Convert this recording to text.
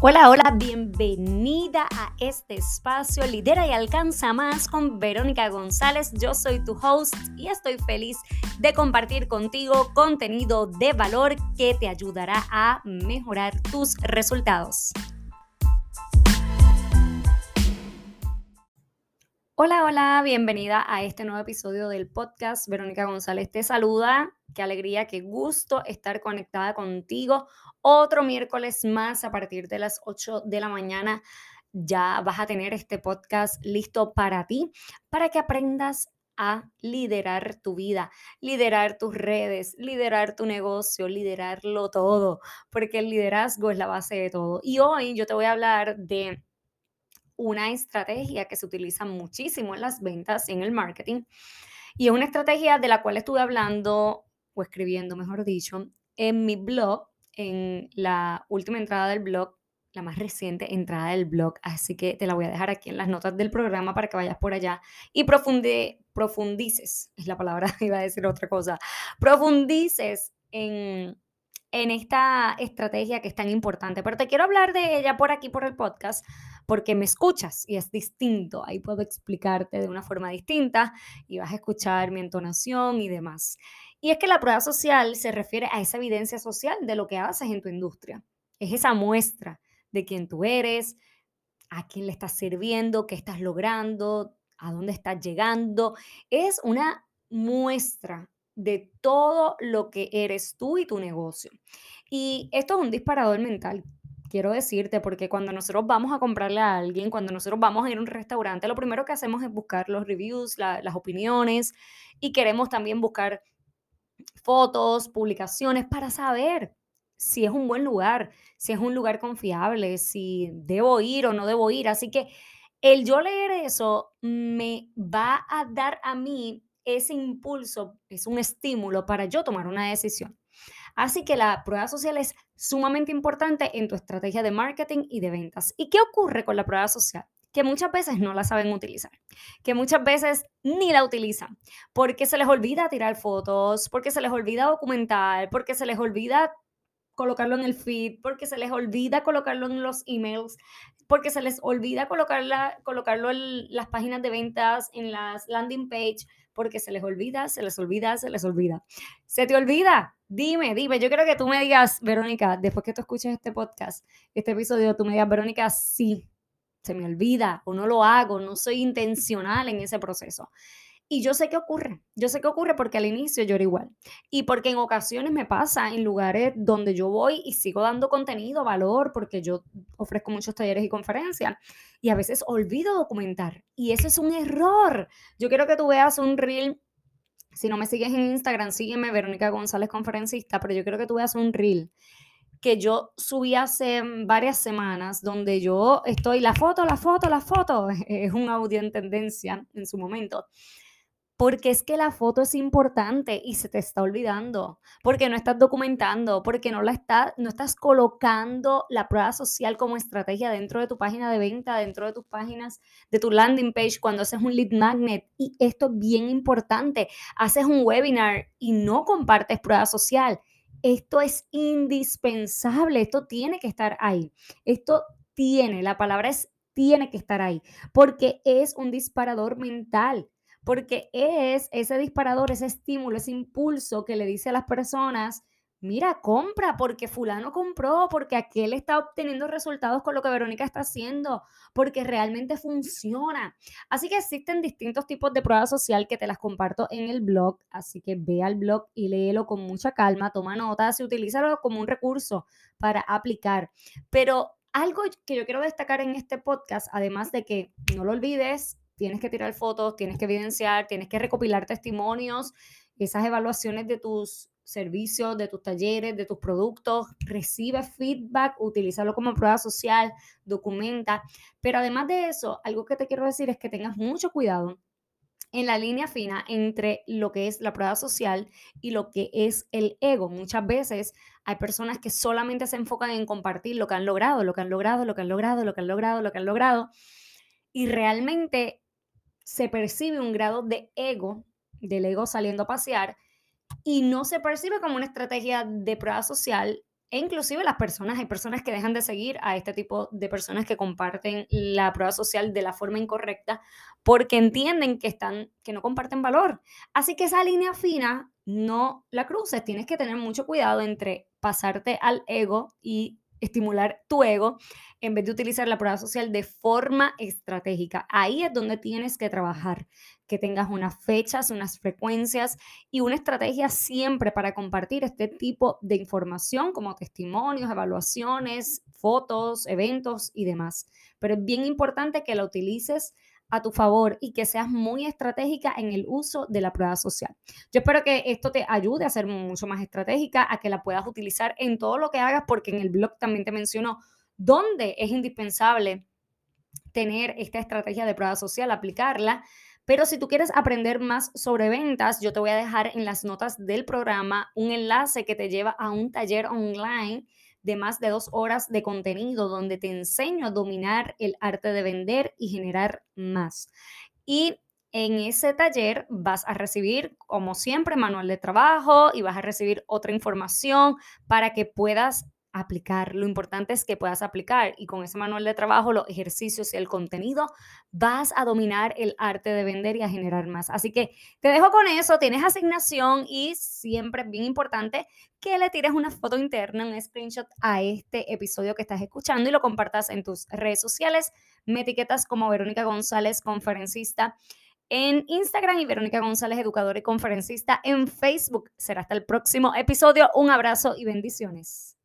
Hola, hola, bienvenida a este espacio Lidera y Alcanza Más con Verónica González. Yo soy tu host y estoy feliz de compartir contigo contenido de valor que te ayudará a mejorar tus resultados. Hola, hola, bienvenida a este nuevo episodio del podcast. Verónica González te saluda. Qué alegría, qué gusto estar conectada contigo. Otro miércoles más a partir de las 8 de la mañana. Ya vas a tener este podcast listo para ti, para que aprendas a liderar tu vida, liderar tus redes, liderar tu negocio, liderarlo todo, porque el liderazgo es la base de todo. Y hoy yo te voy a hablar de una estrategia que se utiliza muchísimo en las ventas, en el marketing, y es una estrategia de la cual estuve hablando o escribiendo, mejor dicho, en mi blog, en la última entrada del blog, la más reciente entrada del blog, así que te la voy a dejar aquí en las notas del programa para que vayas por allá y profundices, es la palabra, iba a decir otra cosa, profundices en en esta estrategia que es tan importante. Pero te quiero hablar de ella por aquí, por el podcast, porque me escuchas y es distinto. Ahí puedo explicarte de una forma distinta y vas a escuchar mi entonación y demás. Y es que la prueba social se refiere a esa evidencia social de lo que haces en tu industria. Es esa muestra de quién tú eres, a quién le estás sirviendo, qué estás logrando, a dónde estás llegando. Es una muestra de todo lo que eres tú y tu negocio. Y esto es un disparador mental, quiero decirte, porque cuando nosotros vamos a comprarle a alguien, cuando nosotros vamos a ir a un restaurante, lo primero que hacemos es buscar los reviews, las opiniones y queremos también buscar fotos, publicaciones para saber si es un buen lugar, si es un lugar confiable, si debo ir o no debo ir. Así que el yo leer eso me va a dar a mí ese impulso es un estímulo para yo tomar una decisión. Así que la prueba social es sumamente importante en tu estrategia de marketing y de ventas. ¿Y qué ocurre con la prueba social? Que muchas veces no la saben utilizar, que muchas veces ni la utilizan, porque se les olvida tirar fotos, porque se les olvida documentar, porque se les olvida colocarlo en el feed, porque se les olvida colocarlo en los emails, porque se les olvida colocarla, colocarlo en las páginas de ventas, en las landing page, porque se les olvida, se les olvida, se les olvida. ¿Se te olvida? Dime, dime. Yo quiero que tú me digas, Verónica, después que tú escuches este podcast, este episodio, tú me digas, Verónica, sí, se me olvida o no lo hago, no soy intencional en ese proceso. Y yo sé qué ocurre, yo sé qué ocurre porque al inicio yo era igual. Y porque en ocasiones me pasa en lugares donde yo voy y sigo dando contenido, valor, porque yo ofrezco muchos talleres y conferencias. Y a veces olvido documentar. Y ese es un error. Yo quiero que tú veas un reel. Si no me sigues en Instagram, sígueme, Verónica González, conferencista, pero yo quiero que tú veas un reel que yo subí hace varias semanas, donde yo estoy, la foto, la foto, la foto, es un audio en tendencia en su momento porque es que la foto es importante y se te está olvidando, porque no estás documentando, porque no la estás, no estás colocando la prueba social como estrategia dentro de tu página de venta, dentro de tus páginas, de tu landing page, cuando haces un lead magnet. Y esto es bien importante. Haces un webinar y no compartes prueba social. Esto es indispensable, esto tiene que estar ahí. Esto tiene, la palabra es tiene que estar ahí, porque es un disparador mental porque es ese disparador, ese estímulo, ese impulso que le dice a las personas, mira, compra porque fulano compró, porque aquel está obteniendo resultados con lo que Verónica está haciendo, porque realmente funciona. Así que existen distintos tipos de prueba social que te las comparto en el blog, así que ve al blog y léelo con mucha calma, toma notas y utilízalo como un recurso para aplicar. Pero algo que yo quiero destacar en este podcast, además de que no lo olvides, tienes que tirar fotos, tienes que evidenciar, tienes que recopilar testimonios, esas evaluaciones de tus servicios, de tus talleres, de tus productos, recibe feedback, utilízalo como prueba social, documenta. Pero además de eso, algo que te quiero decir es que tengas mucho cuidado en la línea fina entre lo que es la prueba social y lo que es el ego. Muchas veces hay personas que solamente se enfocan en compartir lo que han logrado, lo que han logrado, lo que han logrado, lo que han logrado, lo que han logrado. Y realmente se percibe un grado de ego, del ego saliendo a pasear, y no se percibe como una estrategia de prueba social E inclusive las personas, hay personas que dejan de seguir a este tipo de personas que comparten la prueba social de la forma incorrecta porque entienden que están que no comparten valor. Así que esa línea fina no la cruces, tienes que tener mucho cuidado entre pasarte al ego y estimular tu ego en vez de utilizar la prueba social de forma estratégica. Ahí es donde tienes que trabajar, que tengas unas fechas, unas frecuencias y una estrategia siempre para compartir este tipo de información como testimonios, evaluaciones, fotos, eventos y demás. Pero es bien importante que la utilices a tu favor y que seas muy estratégica en el uso de la prueba social. Yo espero que esto te ayude a ser mucho más estratégica, a que la puedas utilizar en todo lo que hagas, porque en el blog también te menciono dónde es indispensable tener esta estrategia de prueba social, aplicarla. Pero si tú quieres aprender más sobre ventas, yo te voy a dejar en las notas del programa un enlace que te lleva a un taller online de más de dos horas de contenido donde te enseño a dominar el arte de vender y generar más. Y en ese taller vas a recibir, como siempre, manual de trabajo y vas a recibir otra información para que puedas aplicar. Lo importante es que puedas aplicar y con ese manual de trabajo, los ejercicios y el contenido, vas a dominar el arte de vender y a generar más. Así que te dejo con eso, tienes asignación y siempre es bien importante que le tires una foto interna, un screenshot a este episodio que estás escuchando y lo compartas en tus redes sociales. Me etiquetas como Verónica González, conferencista en Instagram y Verónica González, educadora y conferencista en Facebook. Será hasta el próximo episodio. Un abrazo y bendiciones.